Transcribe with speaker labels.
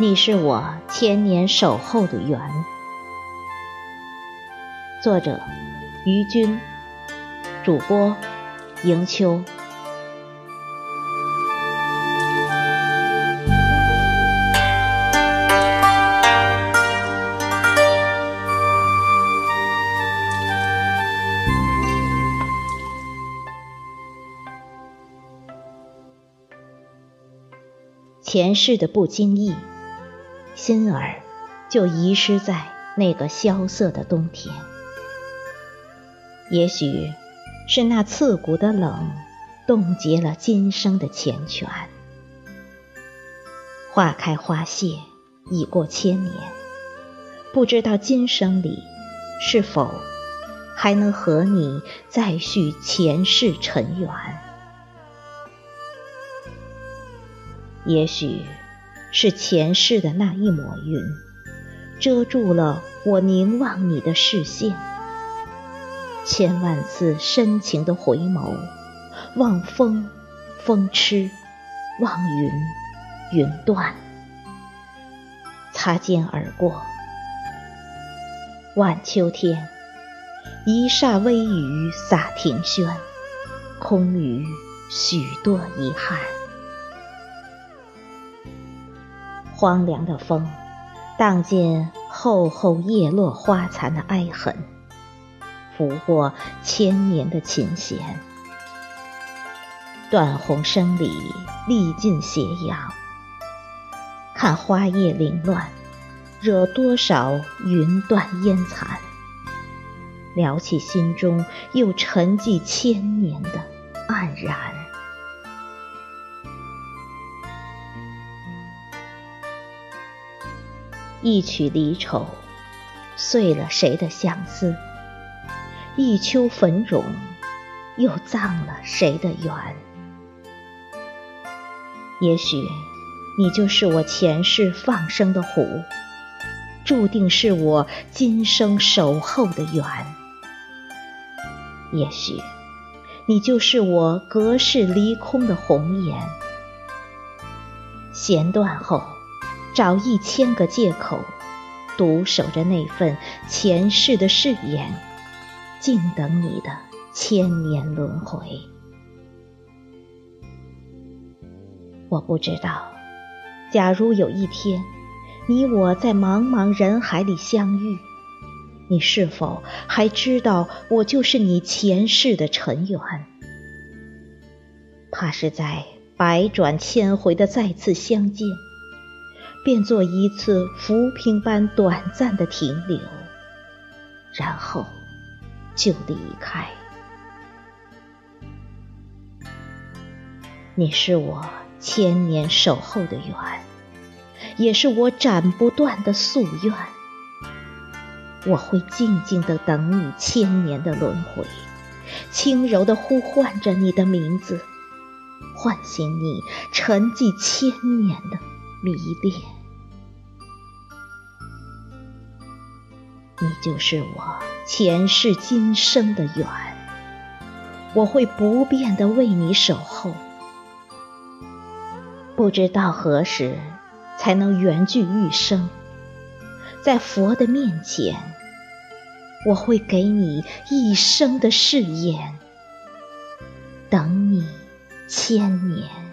Speaker 1: 你是我千年守候的缘。作者：于军，主播：迎秋。前世的不经意。心儿就遗失在那个萧瑟的冬天，也许是那刺骨的冷冻结了今生的缱绻。花开花谢已过千年，不知道今生里是否还能和你再续前世尘缘。也许。是前世的那一抹云，遮住了我凝望你的视线。千万次深情的回眸，望风风痴，望云云断，擦肩而过。晚秋天，一霎微雨洒庭轩，空余许多遗憾。荒凉的风，荡尽厚厚叶落花残的哀痕，拂过千年的琴弦。断鸿声里历尽斜阳，看花叶凌乱，惹多少云断烟残。撩起心中又沉寂千年的黯然。一曲离愁，碎了谁的相思？一秋焚融，又葬了谁的缘？也许，你就是我前世放生的湖，注定是我今生守候的缘。也许，你就是我隔世离空的红颜。弦断后。找一千个借口，独守着那份前世的誓言，静等你的千年轮回。我不知道，假如有一天，你我在茫茫人海里相遇，你是否还知道我就是你前世的尘缘？怕是在百转千回的再次相见。便做一次浮萍般短暂的停留，然后就离开。你是我千年守候的缘，也是我斩不断的夙愿。我会静静的等你千年的轮回，轻柔的呼唤着你的名字，唤醒你沉寂千年的。迷恋，你就是我前世今生的缘，我会不变的为你守候。不知道何时才能缘聚一生，在佛的面前，我会给你一生的誓言，等你千年。